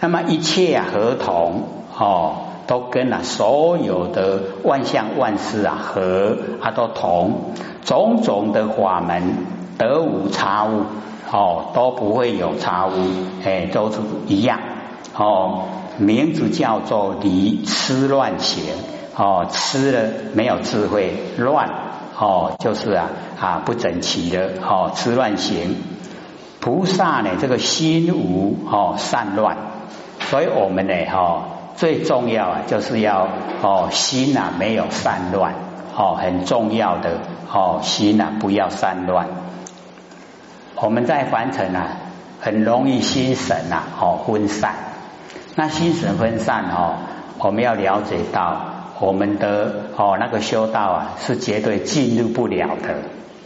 那么一切啊合同哦，都跟啊所有的万象万事啊合啊都同，种种的法门得无差误哦，都不会有差误，哎，都是一样哦。名字叫做离痴乱行哦，痴了没有智慧，乱哦就是啊啊不整齐的哦，痴乱行。菩萨呢，这个心无哦散乱，所以我们呢哈最重要啊，就是要哦心呐没有散乱哦，很重要的哦心呐不要散乱。我们在凡尘啊，很容易心神呐哦分散，那心神分散哦，我们要了解到我们的哦那个修道啊是绝对进入不了的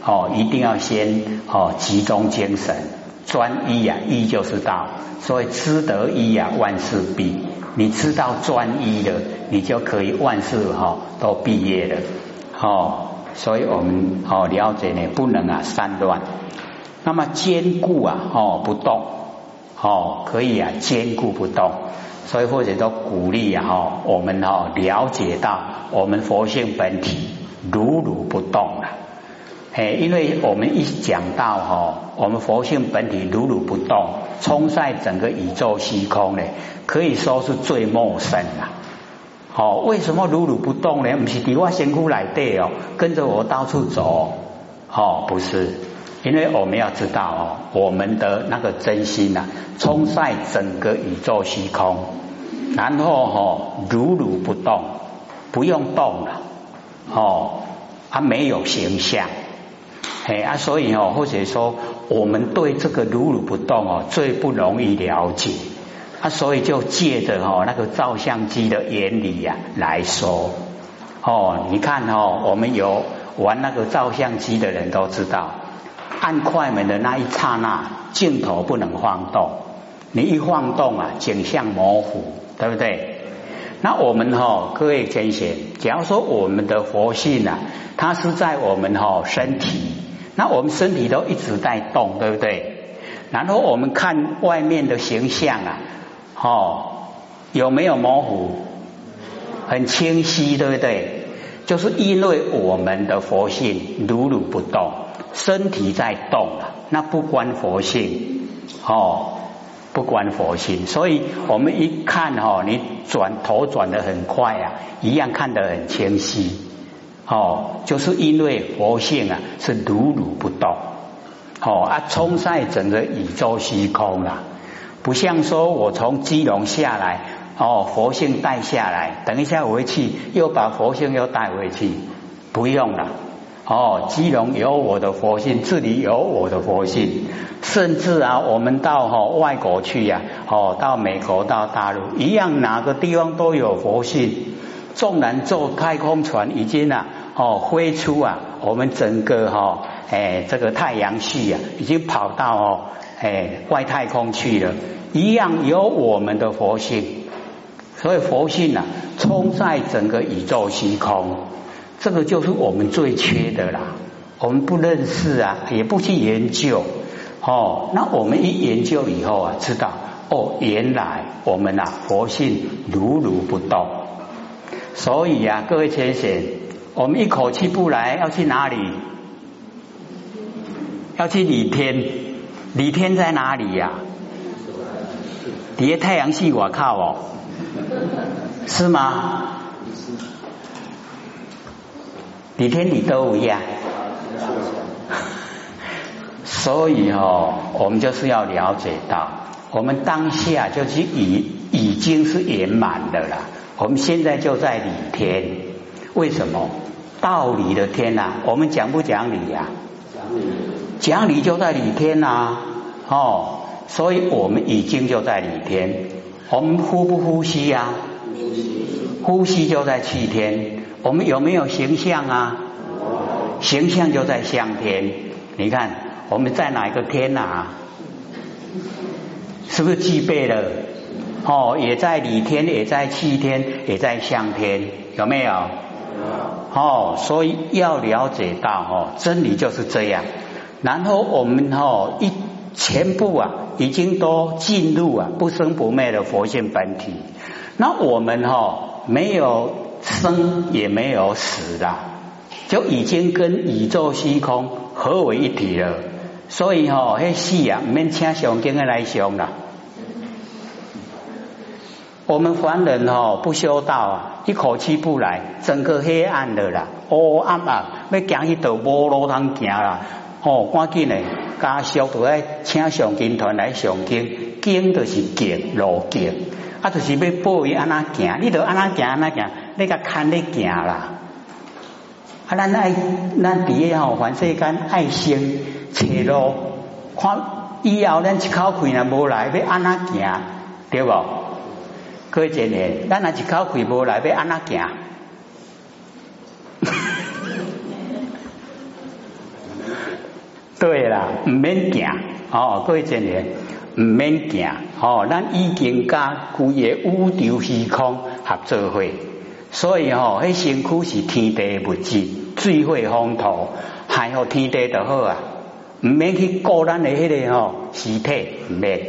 哦，一定要先哦集中精神。专一呀，一就是道，所以知得一呀，万事毕。你知道专一了，你就可以万事哈都毕业了。哦，所以我们哦了解呢，不能啊散乱。那么坚固啊，哦不动，哦可以啊坚固不动。所以或者都鼓励啊，哦我们哦了解到我们佛性本体如如不动了。哎，因为我们一讲到哈，我们佛性本体如如不动，冲塞整个宇宙虚空呢，可以说是最陌生了。哦，为什么如如不动呢？不是底我仙姑来对哦，跟着我到处走。哦，不是，因为我们要知道哦，我们的那个真心呐，冲塞整个宇宙虚空，然后哈如如不动，不用动了。哦，它没有形象。哎啊，所以哦，或者说我们对这个如如不动哦，最不容易了解啊，所以就借着哦那个照相机的原理呀来说哦，你看哦，我们有玩那个照相机的人都知道，按快门的那一刹那，镜头不能晃动，你一晃动啊，景象模糊，对不对？那我们哈，各位天贤，假如说我们的佛性啊，它是在我们哈身体。那我们身体都一直在动，对不对？然后我们看外面的形象啊，哦，有没有模糊？很清晰，对不对？就是因为我们的佛性如如不动，身体在动了，那不关佛性，哦，不关佛性，所以我们一看哦，你转头转的很快啊，一样看得很清晰。哦，就是因为佛性啊是如如不动，哦啊冲在整个宇宙虚空啦，不像说我从基隆下来，哦佛性带下来，等一下回去又把佛性又带回去，不用了。哦，基隆有我的佛性，这里有我的佛性，甚至啊，我们到哈外国去呀，哦到美国到大陆一样，哪个地方都有佛性。纵然坐太空船已经啊。哦，飞出啊，我们整个哈，哎，这个太阳系啊，已经跑到哦，哎，外太空去了，一样有我们的佛性，所以佛性啊，充在整个宇宙虚空，这个就是我们最缺的啦。我们不认识啊，也不去研究，哦，那我们一研究以后啊，知道哦，原来我们啊，佛性如如不动，所以啊，各位先生。我们一口气不来，要去哪里？要去李天，李天在哪里呀？底下太阳系，我靠哦，是吗？李天你都一样，所以哦，我们就是要了解到，我们当下就是已已经是圆满的了，我们现在就在李天。为什么道理的天呐？我们讲不讲理呀？讲理，讲理就在理天呐。哦，所以我们已经就在理天。我们呼不呼吸呀？呼吸，呼吸就在气天。我们有没有形象啊？形象就在相天。你看我们在哪一个天呐？是不是具备了？哦，也在理天，也在气天，也在相天，有没有？哦，所以要了解到哦，真理就是这样。然后我们哦一全部啊已经都进入啊不生不灭的佛性本体。那我们哦没有生也没有死的，就已经跟宇宙虚空合为一体了。所以哦，那死啊，免请上经的来上了。我们凡人哈不修道啊，一口气不来，整个黑暗的啦，乌暗啊，要行一条无路通行啦。哦，赶紧嘞，家属都要请上经团来上经，经就是经路径，啊，就是要报伊安那行，你得安那行安那行，你甲看你行啦。啊，咱爱咱伫下吼，凡世间爱心车路，看以后咱一口气若无来，要安那行，对无？各位姐妹，咱若一口气无来，要安那行？对啦，唔免行。哦，各位真人唔免行。哦，咱已经甲规个宇宙虚空合作伙，所以吼，迄身躯是天地物质，最会风土，还好天地就好啊，唔免去顾咱的迄个吼尸体，唔免，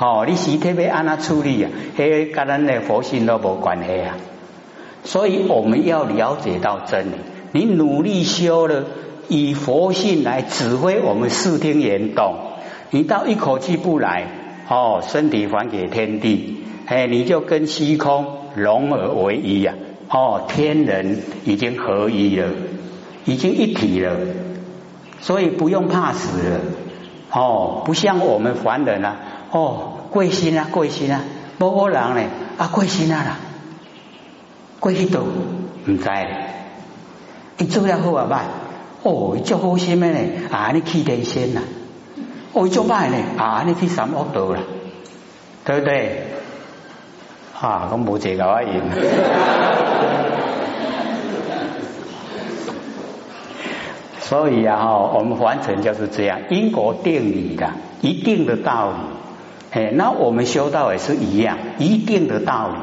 哦你尸体要安怎处理啊？嘿，跟咱的佛性都无关系啊，所以我们要了解到真理，你努力修了。以佛性来指挥我们视听言动，你到一口气不来哦，身体还给天地，哎，你就跟虚空融而为一呀，哦，天人已经合一了，已经一体了，所以不用怕死了，哦，不像我们凡人啊，哦，贵姓啊，贵姓啊，无可能嘞，啊，贵姓啊啦，贵去度唔知，你做了好啊办？哦，足好心的呢，啊，你去天仙呐？哦，足歹呢，啊，你去三恶道啦，对不对？啊，咁冇这个啊，言。所以啊，哈，我们完成就是这样，因果定理的一定的道理。哎，那我们修道也是一样，一定的道理。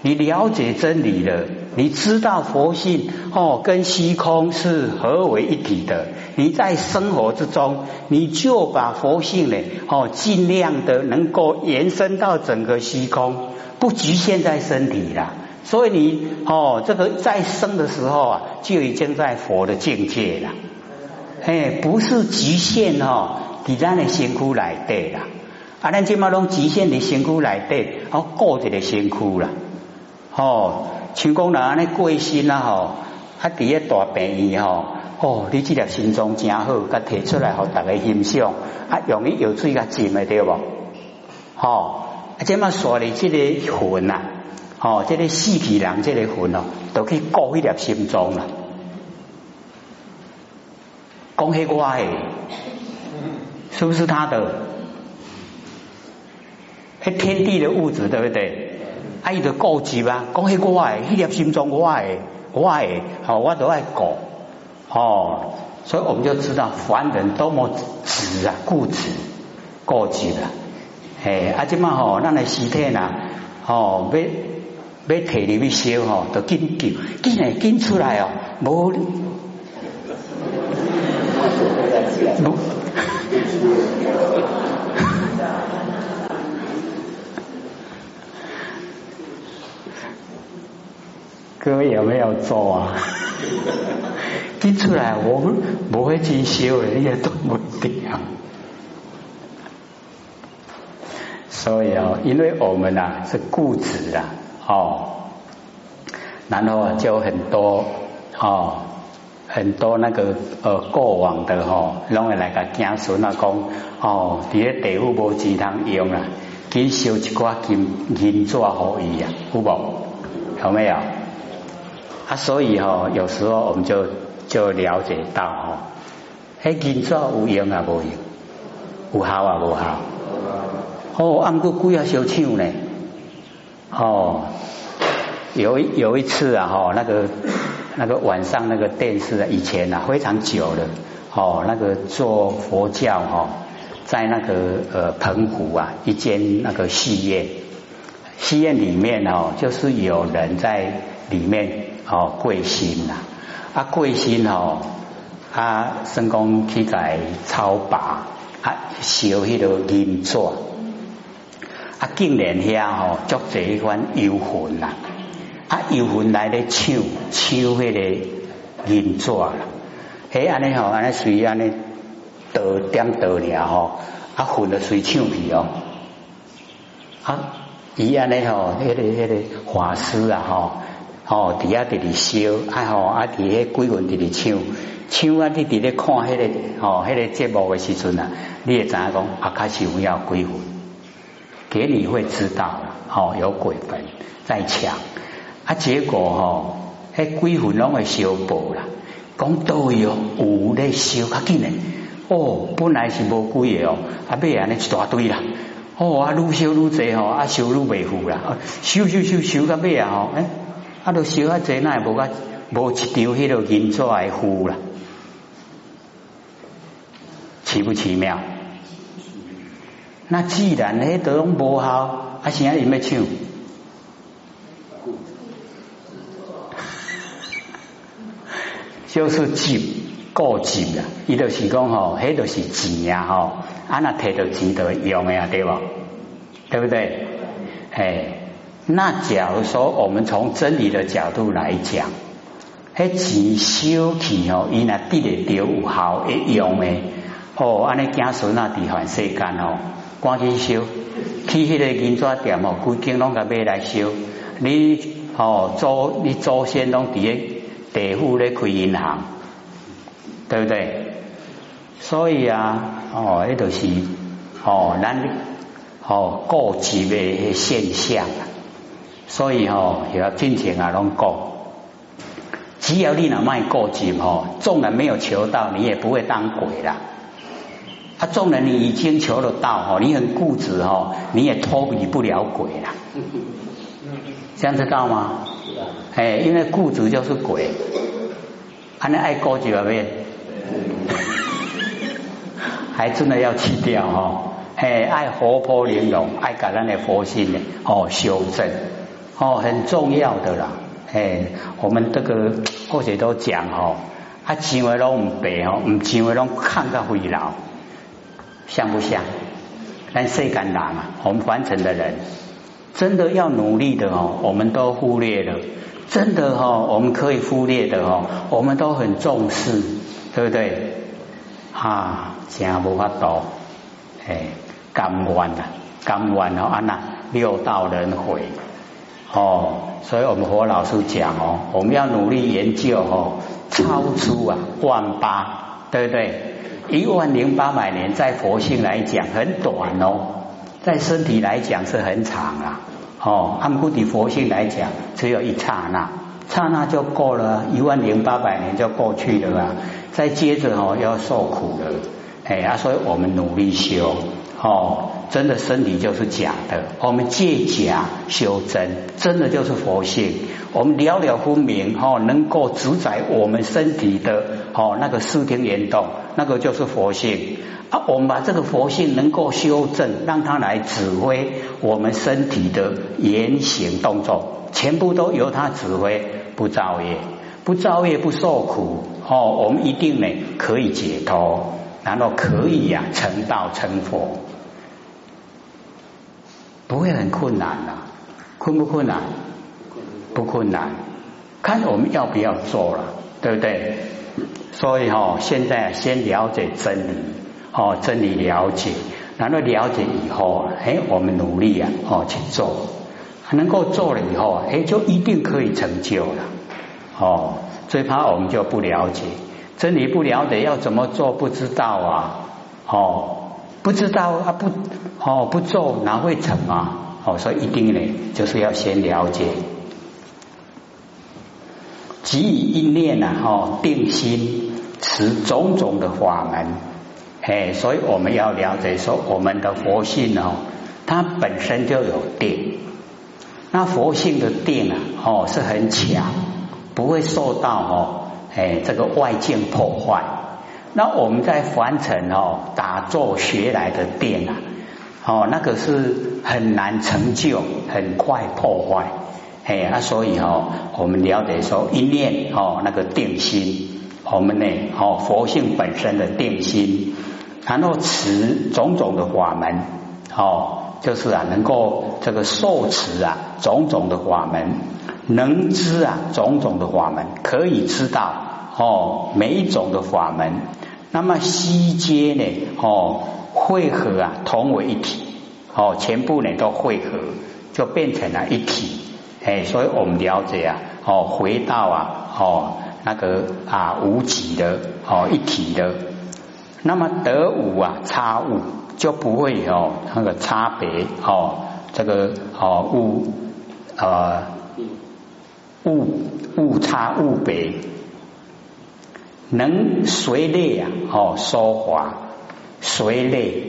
你了解真理了，你知道佛性哦，跟虚空是合为一体的。你在生活之中，你就把佛性呢哦，尽量的能够延伸到整个虚空，不局限在身体了。所以你哦，这个在生的时候啊，就已经在佛的境界了。哎，不是局限哦，你咱的辛苦来对啦。啊，咱今嘛拢局限的辛苦来对，哦，过一个身躯啦。哦，像讲人安尼过身啊吼，啊伫个大病院吼，哦，你这粒心脏真好，甲摕出来互大家欣赏，啊，容易药水甲浸的对无？吼，啊，这么说的这个魂呐，哦，这个死去人这个魂哦，都去顾一粒心脏啦。讲起我诶，是不是他的？迄天地的物质，对不对？啊！伊就固执啊，讲起我诶，迄粒心脏我诶，我诶，好，我都爱顾，哦，所以我们就知道凡人多么执啊，固执、固执啦。嘿，啊，即嘛吼，咱诶尸体呐，吼，要要摕入去烧吼，都紧救，紧诶，紧出来哦，无。各位有没有做啊？听出来，我们不会去修的，也都不定。所以哦，因为我们啊是固执啊哦，然后就很多哦，很多那个呃过往的哦，拢会来个家属那讲哦，伫个地府无钱通用啊，去烧一寡金银纸可以啊，有无？有没有？啊，所以吼，有时候我们就就了解到吼，迄金纸有用啊无用，有效啊无效。哦，按个贵啊小抢呢。哦，有有一次啊，吼，那个那个晚上那个电视啊，以前啊非常久了。哦，那个做佛教哈，在那个呃澎湖啊一间那个戏院，戏院里面哦，就是有人在里面。哦，贵心呐，啊贵心哦，啊，身功体在超拔，啊，烧迄个银纸，啊，竟然遐吼足济款油魂啦，啊，油魂来咧抢抢迄个银纸啦，嘿，安尼吼，安尼随安尼倒点倒了吼，啊，魂就随抢去哦，啊，伊安尼吼，迄个迄个法师啊吼。哦，底下伫咧烧，啊吼，啊伫迄鬼魂伫咧唱，唱啊！你伫咧看迄个哦，迄个节目诶时阵啊，你也知影讲啊，开始有要鬼魂，给你会知道啦，哦，有鬼魂在抢，啊，结果吼，迄鬼魂拢会烧爆啦，讲都有有咧烧较紧诶，哦，本来是无鬼的哦，啊，尾安尼一大堆啦，哦，啊，愈烧愈济吼，啊，烧愈袂赴啦，烧烧烧烧到尾啊吼，诶。啊，都烧啊济，那也无个无一张迄个银纸来付啦，奇不奇妙？那既然迄都拢无效，啊，现在伊要唱，就是急过急啦。伊就是讲吼，迄都是钱啊吼，啊那摕到钱都用呀，对不？对不对？哎。那假如说我们从真理的角度来讲，迄钱收起哦，伊那得得着有效会用诶，哦，安尼子孙啊，地方世间哦，赶紧收，去迄个银纸店哦，规间拢甲买来收，你哦祖你祖先拢伫咧地府咧开银行，对不对？所以啊，哦，迄就是哦，咱哦过急的现象。所以吼，要尽情啊，拢够。只要你能卖过急吼，众人没有求到，你也不会当鬼啦。啊，纵然你已经求得到吼，你很固执吼，你也脱离不了鬼啦。这样知道吗？哎，因为固执就是鬼。啊，你爱过急了没？还真的要去掉哈。哎，爱活泼玲珑，爱把咱的佛性呢哦修正。哦，很重要的啦，哎，我们这个或者都讲哦，啊，钱为拢唔白哦，唔钱为拢看个回老，像不像？但谁敢打嘛？我们凡尘的人，真的要努力的哦，我们都忽略了，真的哦，我们可以忽略的哦，我们都很重视，对不对？啊，真无法度，哎，甘愿啊，甘愿哦，安那六道轮回。哦，所以我们和老师讲哦，我们要努力研究哦，超出啊万八，对不对？一万零八百年在佛性来讲很短哦，在身体来讲是很长啊。哦，按古底佛性来讲，只有一刹那，刹那就过了一万零八百年就过去了啊。再接着哦要受苦了，哎啊，所以我们努力修。哦，真的身体就是假的，我们借假修真，真的就是佛性。我们了了分明，哦，能够主宰我们身体的，哦，那个视听言动，那个就是佛性。啊，我们把这个佛性能够修正，让它来指挥我们身体的言行动作，全部都由它指挥，不造业，不造业不受苦。哦，我们一定呢可以解脱，然后可以呀成道成佛。不会很困难的，困不困难？不困难，看我们要不要做了，对不对？所以哈，现在先了解真理，哦，真理了解，然后了解以后，哎，我们努力啊，哦，去做，能够做了以后，哎，就一定可以成就了。哦，最怕我们就不了解真理，不了解要怎么做，不知道啊，哦。不知道啊不哦不做哪会成啊？哦所以一定呢就是要先了解，即以一念呐哦定心持种种的法门。哎所以我们要了解说我们的佛性哦它本身就有定，那佛性的定啊哦是很强，不会受到哦哎这个外境破坏。那我们在凡尘哦打坐学来的定啊，哦那个是很难成就，很快破坏，哎啊所以哦我们了解说一念哦那个定心，我们呢哦佛性本身的定心，然后持种种的法门，哦，就是啊，能够这个受持啊种种的法门，能知啊种种的法门，可以知道哦每一种的法门，那么西街呢哦汇合啊同为一体，哦全部呢都汇合，就变成了一体，哎，所以我们了解啊，哦回到啊哦那个啊无极的哦一体的。那么得无啊差物就不会有那个差别哦，这个哦物呃物物差物别，能随类啊哦说话随类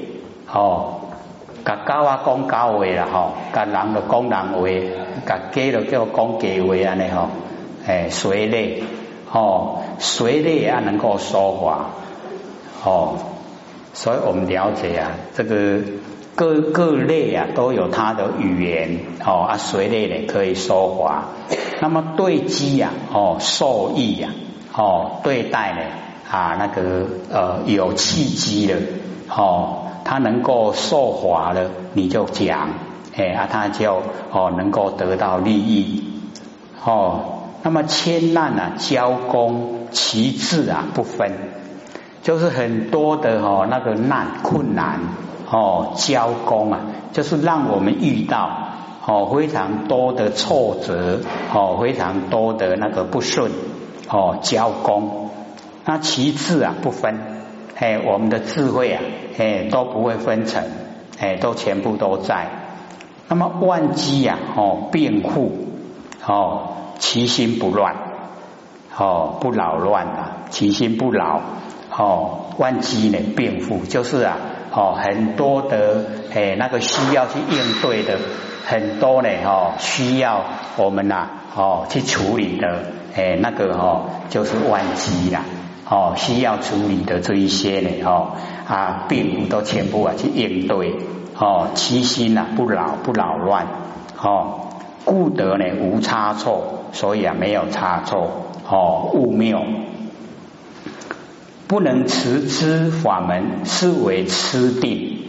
哦，甲狗啊讲狗话啦吼，甲人就讲人话，甲鸡就叫讲鸡话安尼吼，诶随类哦随类啊能够说话。哦，所以我们了解啊，这个各各类啊都有它的语言哦啊，随类呢可以说话。那么对鸡呀哦受益呀哦对待呢啊那个呃有契机的哦，他能够受华了，你就讲哎啊他就哦能够得到利益哦。那么千难啊交工其志啊不分。就是很多的哦，那个难困难哦，交工啊，就是让我们遇到哦非常多的挫折哦，非常多的那个不顺哦，交工。那其次啊，不分哎，我们的智慧啊哎都不会分成哎，都全部都在。那么万机呀哦，变护哦，其心不乱哦，不扰乱啊，其心不扰。哦，万机呢变复就是啊，哦很多的诶那个需要去应对的很多呢哦需要我们呐哦去处理的诶那个哦就是万机啦哦需要处理的这一些呢哦啊并都全部啊去应对哦其心呐不扰不扰乱哦故得呢无差错，所以啊没有差错哦物谬。不能持之法门，是为吃定。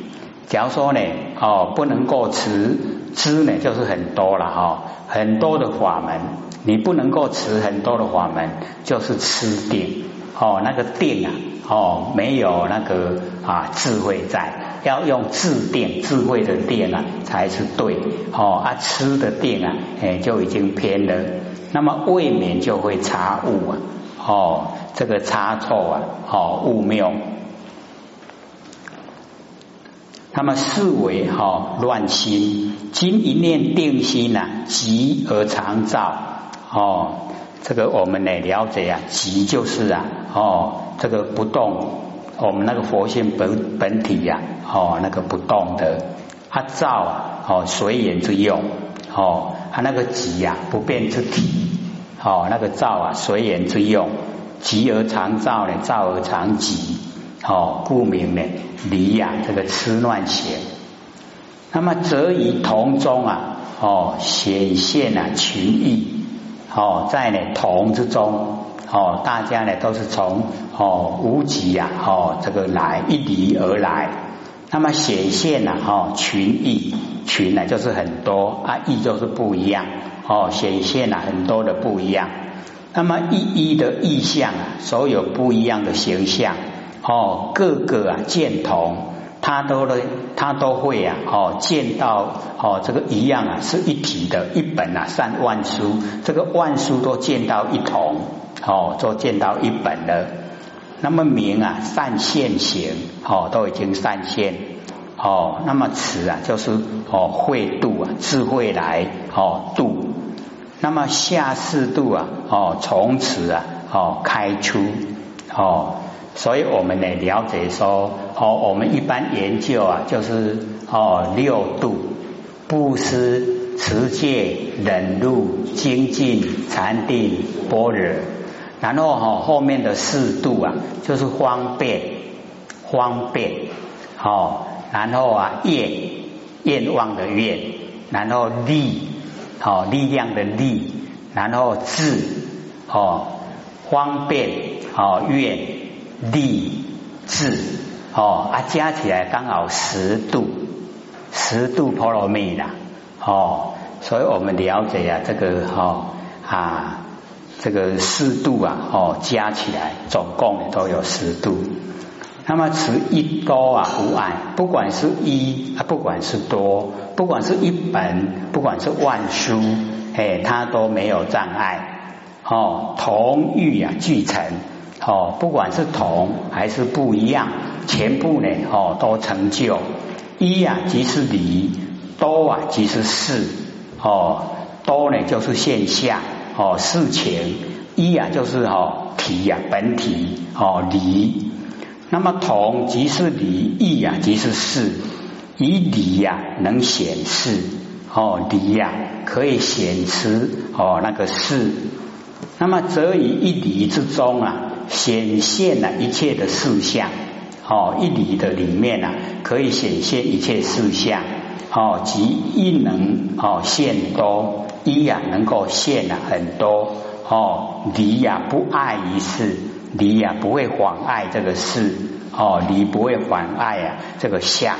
假如说呢，哦，不能够持知呢，就是很多了哈，很多的法门，你不能够持很多的法门，就是吃定。哦，那个定啊，哦，没有那个啊智慧在，要用智定，智慧的定啊，才是对。哦，啊，吃的定啊，哎，就已经偏了，那么未免就会差误啊。哦，这个差错啊，哦，误谬。那么四为哈乱心，今一念定心呐，急而常照。哦，这个我们呢了解啊，急就是啊，哦，这个不动，我们那个佛性本本体呀，哦，那个不动的，啊照啊，哦随缘之用，哦，它那个急呀，不变之体。哦，那个照啊，随缘之用，急而常照呢，照而常急。哦，故名呢离呀，这个痴乱邪。那么则以同中啊，哦显现啊群异。哦，在呢同之中，哦大家呢都是从哦无极呀，哦这个来一离而来。那么显现呢，哦群异群呢就是很多啊，异就是不一样。哦，显现了很多的不一样。那么一一的意象，所有不一样的形象，哦，各个啊见同，他都呢，他都会啊，哦，见到哦，这个一样啊，是一体的，一本啊，善万书，这个万书都见到一同，哦，都见到一本了。那么明啊，善现行，哦，都已经善现。哦，那么慈啊，就是哦慧度啊，智慧来哦度。那么下四度啊，哦从此啊，哦开出哦。所以我们呢了解说，哦我们一般研究啊，就是哦六度：布施、持戒、忍辱、精进、禅定、般若。然后哈后面的四度啊，就是方便、方便，哦。然后啊，愿愿望的愿，然后力，哦，力量的力，然后智，哦，方便，哦，愿立智，哦啊，加起来刚好十度，十度波罗蜜啦，哦，所以我们了解啊，这个哈啊，这个四度啊，哦，加起来总共都有十度。那么持一多啊无碍，不管是一啊，不管是多，不管是一本，不管是万书，哎，它都没有障碍。哦，同欲啊俱成。哦，不管是同还是不一样，全部呢哦都成就。一啊即是离，多啊即是事。哦，多呢就是现象。哦，事情。一啊就是哦体呀本体。哦，离。那么同即是理，义呀即是事，以理呀能显示哦，理呀可以显示哦那个事。那么则以一理之中啊显现了一切的事相哦，一理的里面啊可以显现一切事相哦，即一能哦现多一呀能够现了很多哦，理呀不碍于事。离呀不会妨碍这个事哦，离不会妨碍啊这个相。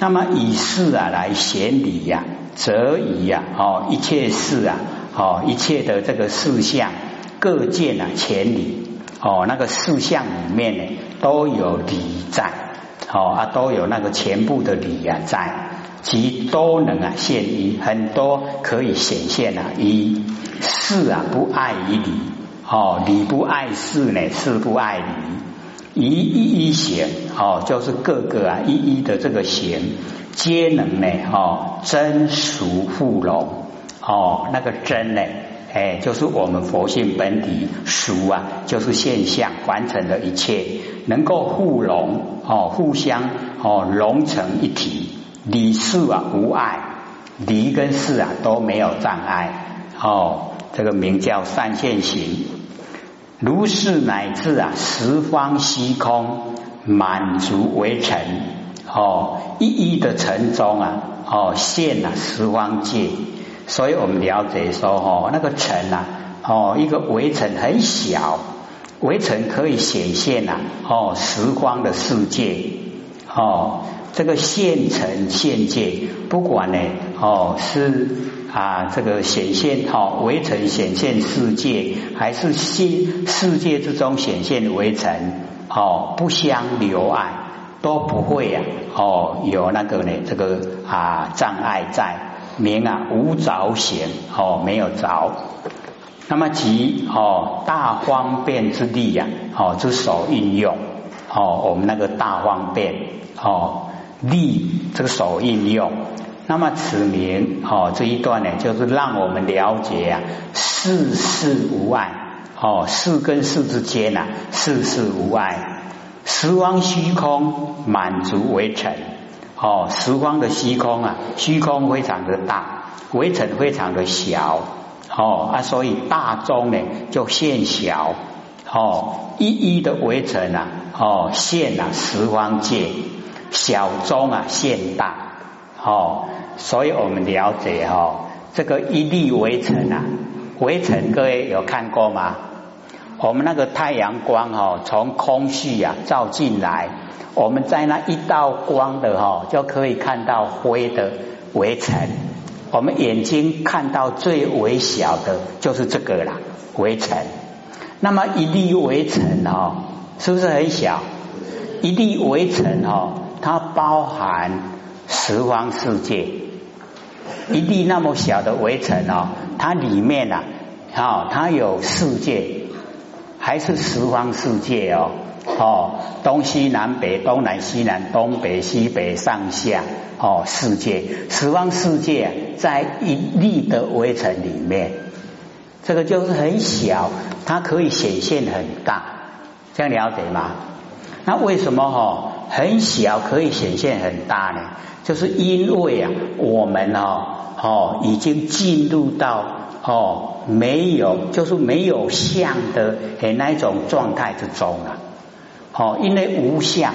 那么以事啊来显理呀，则以呀哦一切事啊哦一切的这个事相各见啊前理哦那个四相里面呢都有理在。哦啊都有那个全部的理啊在，即都能啊现一很多可以显现啊一事啊不碍于理。哦，理不碍事呢，事不碍理，一一一行哦，就是各个啊一一的这个行，皆能呢哦真俗互融哦，那个真呢哎，就是我们佛性本体俗啊，就是现象完成的一切，能够互融哦，互相哦融成一体，理事啊无碍，离跟事啊都没有障碍哦，这个名叫善现行。如是乃至啊，十方虚空满足为尘哦，一一的尘中啊哦现了十方界，所以我们了解说哦，那个尘啊哦一个围尘很小，围尘可以显现呐哦时光的世界哦，这个现尘现界，不管呢哦是。啊，这个显现哈围城显现世界，还是现世界之中显现围城哦，不相留碍，都不会呀哦，有那个呢这个啊障碍在名啊无着显哦没有着，那么即哦大方便之力呀哦之手运用哦我们那个大方便哦力这个手运用。那么此名哦这一段呢，就是让我们了解啊，世事无碍哦，事跟事之间呐，世事无碍，十方虚空满足为尘哦，时光的虚空啊，虚空非常的大，围尘非常的小哦啊，所以大中呢就现小哦，一一的围尘啊哦现啊十方界，小中啊现大哦。所以我们了解哦，这个一粒微尘啊，微尘各位有看过吗？我们那个太阳光哈，从空隙啊照进来，我们在那一道光的哈，就可以看到灰的微尘。我们眼睛看到最微小的就是这个啦，微尘。那么一粒微尘哦，是不是很小？一粒微尘哦，它包含十方世界。一粒那么小的围城哦，它里面呐，哦，它有世界，还是十方世界哦，哦，东西南北，东南西南，东北西北，上下哦，世界，十方世界在一粒的围城里面，这个就是很小，它可以显现很大，这样了解吗？那为什么哈很小可以显现很大呢？就是因为啊，我们哦。哦，已经进入到哦没有，就是没有相的那一种状态之中了。哦，因为无相，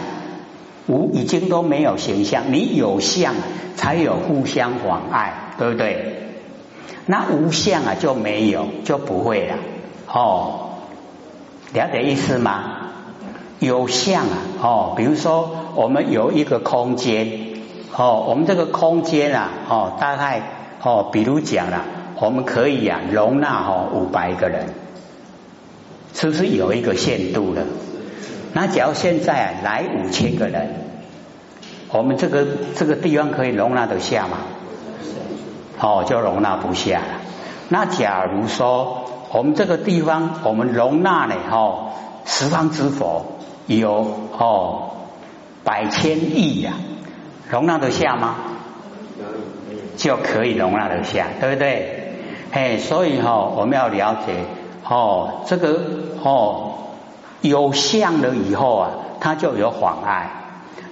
无已经都没有形象，你有相才有互相妨碍，对不对？那无相啊就没有，就不会了。哦，了解意思吗？有相啊，哦，比如说我们有一个空间，哦，我们这个空间啊，哦，大概哦，比如讲了，我们可以啊容纳哦五百个人，是不是有一个限度的？那假如现在啊来五千个人，我们这个这个地方可以容纳得下吗？哦，就容纳不下了。那假如说我们这个地方我们容纳呢，哦，十方之佛。有哦，百千亿呀，容纳得下吗？就可以容纳得下，对不对？哎，所以哈，我们要了解哦，这个哦有相了以后啊，它就有妨碍。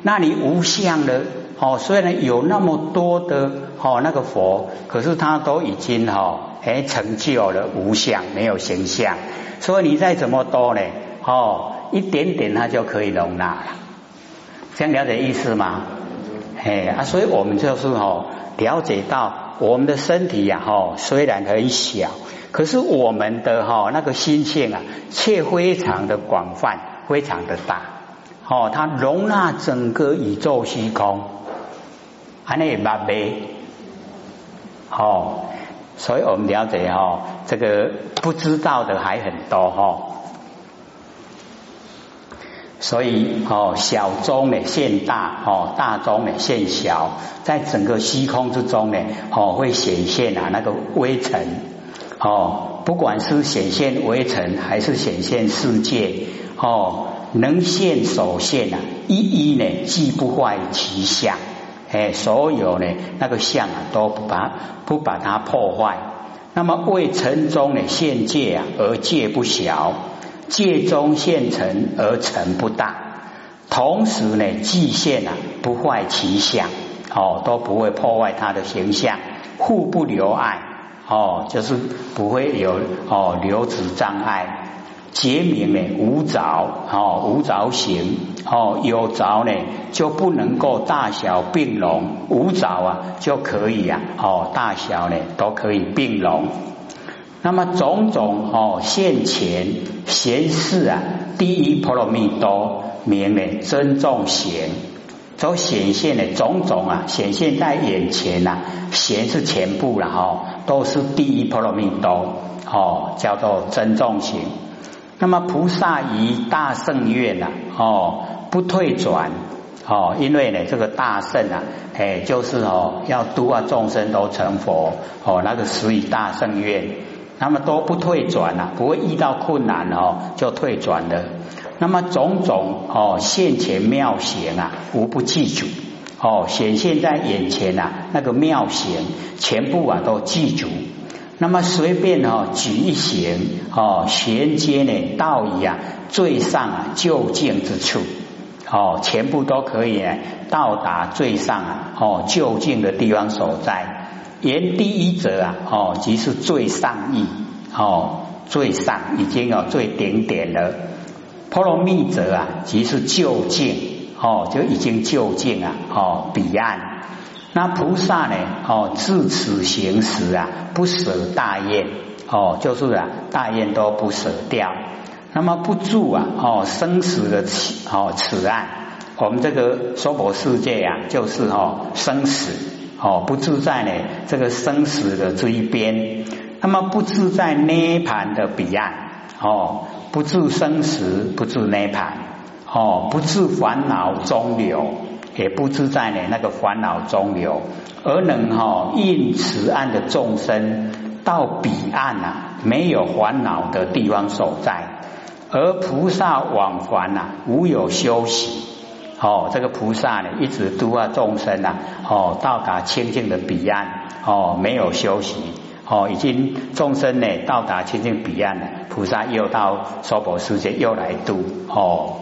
那你无相的哦，虽然有那么多的哦那个佛，可是他都已经哈哎成就了无相，没有形象。所以你再怎么多呢？哦。一点点它就可以容纳了，这样了解意思吗？哎啊，所以我们就是哦，了解到我们的身体呀，哈，虽然很小，可是我们的哈那个心性啊，却非常的广泛，非常的大，哦，它容纳整个宇宙虚空，安内八倍，哦，所以我们了解哈，这个不知道的还很多哈。所以哦，小中呢现大哦，大中呢现小，在整个虚空之中呢哦，会显现啊那个微尘。哦，不管是显现微尘还是显现世界哦，能现所现啊，一一呢既不坏其相，哎，所有呢那个相啊都不把不把它破坏，那么为尘中呢现界啊，而界不小。界中现成而成不大，同时呢，既现啊不坏其相，哦都不会破坏它的形象，互不留碍，哦就是不会有哦留子障碍。结明呢无着，哦无着形，哦有着呢就不能够大小并容，无着啊就可以啊，哦大小呢都可以并容。那么种种哦现前贤士啊，第一波罗蜜多名呢尊重贤，都显现的种种啊显现在眼前呐，贤是全部了哈，都是第一波罗蜜多哦，叫做尊重行。那么菩萨以大圣愿呐哦不退转哦，因为呢这个大圣啊哎就是哦要度啊众生都成佛哦，那个十以大圣愿。那么都不退转了，不会遇到困难哦就退转了。那么种种哦现前妙行啊，无不记住哦显现在眼前呐，那个妙行全部啊都记住。那么随便哦举一行哦衔接呢到以啊最上啊就近之处哦全部都可以到达最上啊哦就近的地方所在。言第一者啊，哦，即是最上意，哦，最上已经有最顶点了。波罗蜜者啊，即是就近，哦，就已经就近啊，哦，彼岸。那菩萨呢，哦，自此行时啊，不舍大愿，哦，就是啊，大愿都不舍掉。那么不住啊，哦，生死的此，哦，此岸，我们这个娑婆世界呀，就是哦，生死。哦，不自在呢，这个生死的这一边，那么不自在涅盘的彼岸，哦，不自生死，不自涅盘，哦，不自烦恼中流，也不自在呢那个烦恼中流，而能哈应此岸的众生到彼岸呐，没有烦恼的地方所在，而菩萨往还呐，无有休息。哦，这个菩萨呢，一直度化众生呐，哦，到达清净的彼岸，哦，没有休息，哦，已经众生呢到达清净彼岸了，菩萨又到娑婆世界又来度，哦，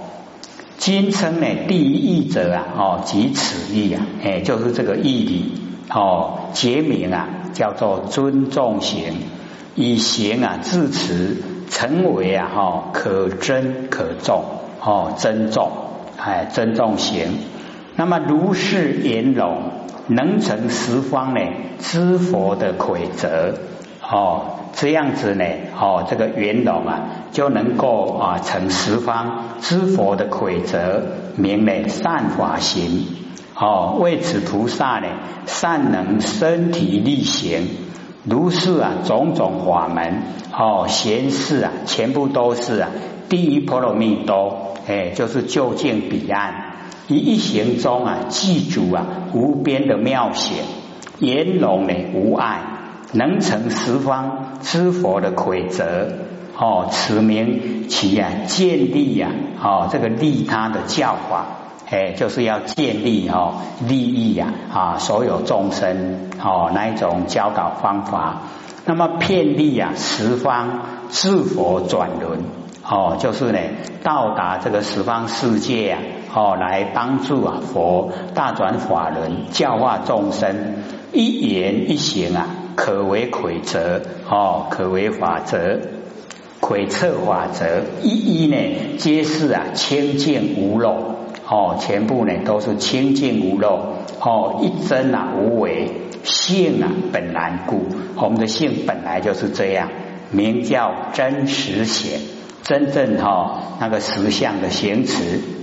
今称呢第一义者啊，哦，即此义啊，哎，就是这个义理，哦，结名啊，叫做尊重行，以行啊自持，成为啊，哈，可尊可重，哦，珍重。哎，尊重行，那么如是圆融，能成十方呢？知佛的魁泽哦，这样子呢？哦，这个圆融啊，就能够啊成十方知佛的魁则，名为善法行。哦，为此菩萨呢，善能身体力行，如是啊种种法门哦，贤士啊，全部都是啊第一波罗蜜多，哎，就是就近彼岸，一一行中啊，记住啊无边的妙显，圆融呢无碍，能成十方知佛的魁则。哦，此名其啊建立呀，哦这个利他的教法，哎，就是要建立哦利益呀啊所有众生哦那一种教导方法，那么遍利啊十方自佛转轮哦，就是呢到达这个十方世界啊哦来帮助啊佛大转法轮教化众生，一言一行啊可为魁则哦可为法则。窥测法则，一一呢，皆是啊清净无漏哦，全部呢都是清净无漏哦，一真啊无为性啊本来故，我们的性本来就是这样，名叫真实显，真正哈那个实相的形持。